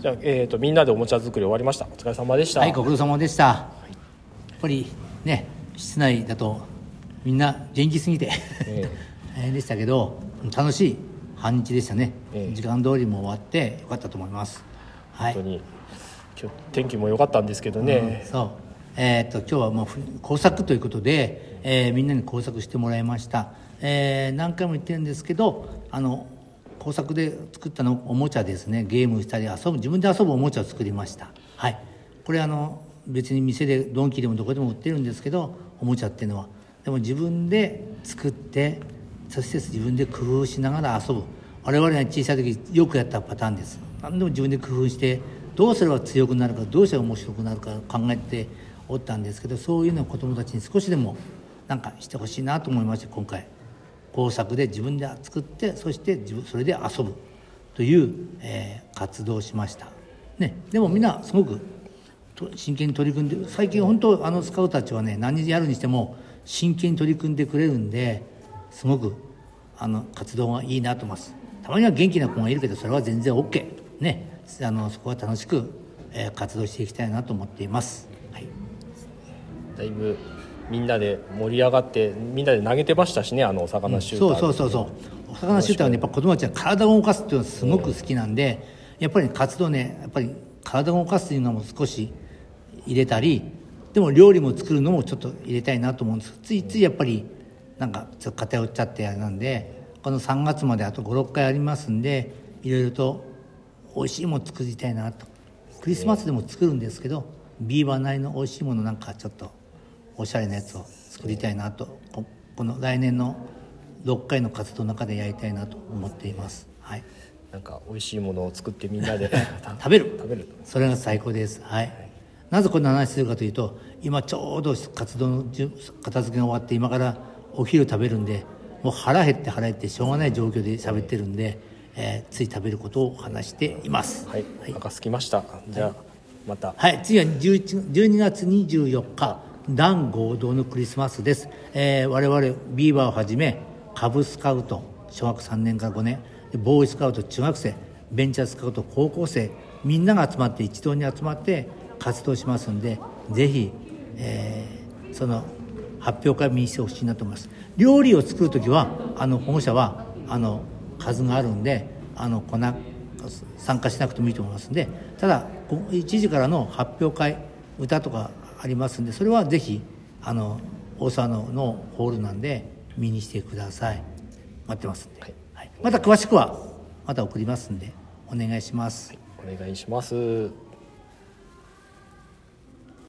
じゃあ、えーと、みんなでおもちゃ作り終わりました。お疲れ様でした。はいご苦労様でした、やっぱりね室内だとみんな元気すぎて、えー、大変でしたけど楽しい半日でしたね、えー、時間通りも終わってよかったと思います。はい。本当に今日天気も良かったんですけどね、うん、そう。えー、っと今日はもう工作ということで、えー、みんなに工作してもらいました、えー、何回も言ってるんですけどあの工作で作ったのおもちゃですね。ゲームしたり遊ぶ自分で遊ぶおもちゃを作りました。はい。これあの別に店でドンキでもどこでも売ってるんですけどおもちゃっていうのは。でも自分で作ってそして自分で工夫しながら遊ぶ。我々が小さい時よくやったパターンです。何でも自分で工夫してどうすれば強くなるかどうしたら面白くなるか考えておったんですけどそういうのを子どもたちに少しでもなんかしてほしいなと思いまして今回。工作で自分で作ってそして自分それで遊ぶ。という、えー、活動をしました、ね、でもみんなすごく真剣に取り組んで最近本当あのスカウトたちはね何やるにしても真剣に取り組んでくれるんですごくあの活動がいいなと思います。たまには元気な子がいるけどそれは全然 OK ね。あのそこは楽しく、えー、活動していきたいなと思っています、はい、だいぶみんなで盛り上がってみんなで投げてましたしねあのお魚シューター、うん、そうそうそうそう。お魚シューターはねやっぱ子供たちは体を動かすっていうのはすごく好きなんで、やっぱり活動ねやっぱり体を動かすっていうのも少し入れたりでも料理も作るのもちょっと入れたいなと思うんです。ついついやっぱりなんかちょっと偏っちゃってあれなんでこの3月まであと56回ありますんでいろいろと美味しいもの作りたいなと。クリスマスでも作るんですけどビーバーなりの美味しいものなんかちょっとおしゃれなやつを作りたいなとこの来年の6回の活動の中でやりたいなと思っています。はい。なんか美味しいものを作ってみんなで 食べる。食べるそれが最高です、はい、はい、なぜこんな話するかというと今ちょうど活動の片付けが終わって今からお昼食べるんでもう腹減って腹減ってしょうがない状況で喋ってるんで、えー、つい食べることを話しています。はい、はい、お腹すきました。じゃあ、はい、また。はい。次は12月24日団合同のクリスマスです、えー、我々ビーバーをはじめカブスカウト小学3年から5年ボーイスカウト中学生ベンチャースカウト高校生みんなが集まって一堂に集まって活動しますんでぜひ、えー、その発表会見にしてほしいなと思います。料理を作る時はあの保護者はあの数があるんであの粉参加しなくてもいいと思いますんでただ1時からの発表会歌とかありますんでそれはぜひあの大沢ののホールなんで見にしてください。待ってますんで、はい、はい、また詳しくはまた送りますんでお願いします、はい、お願いします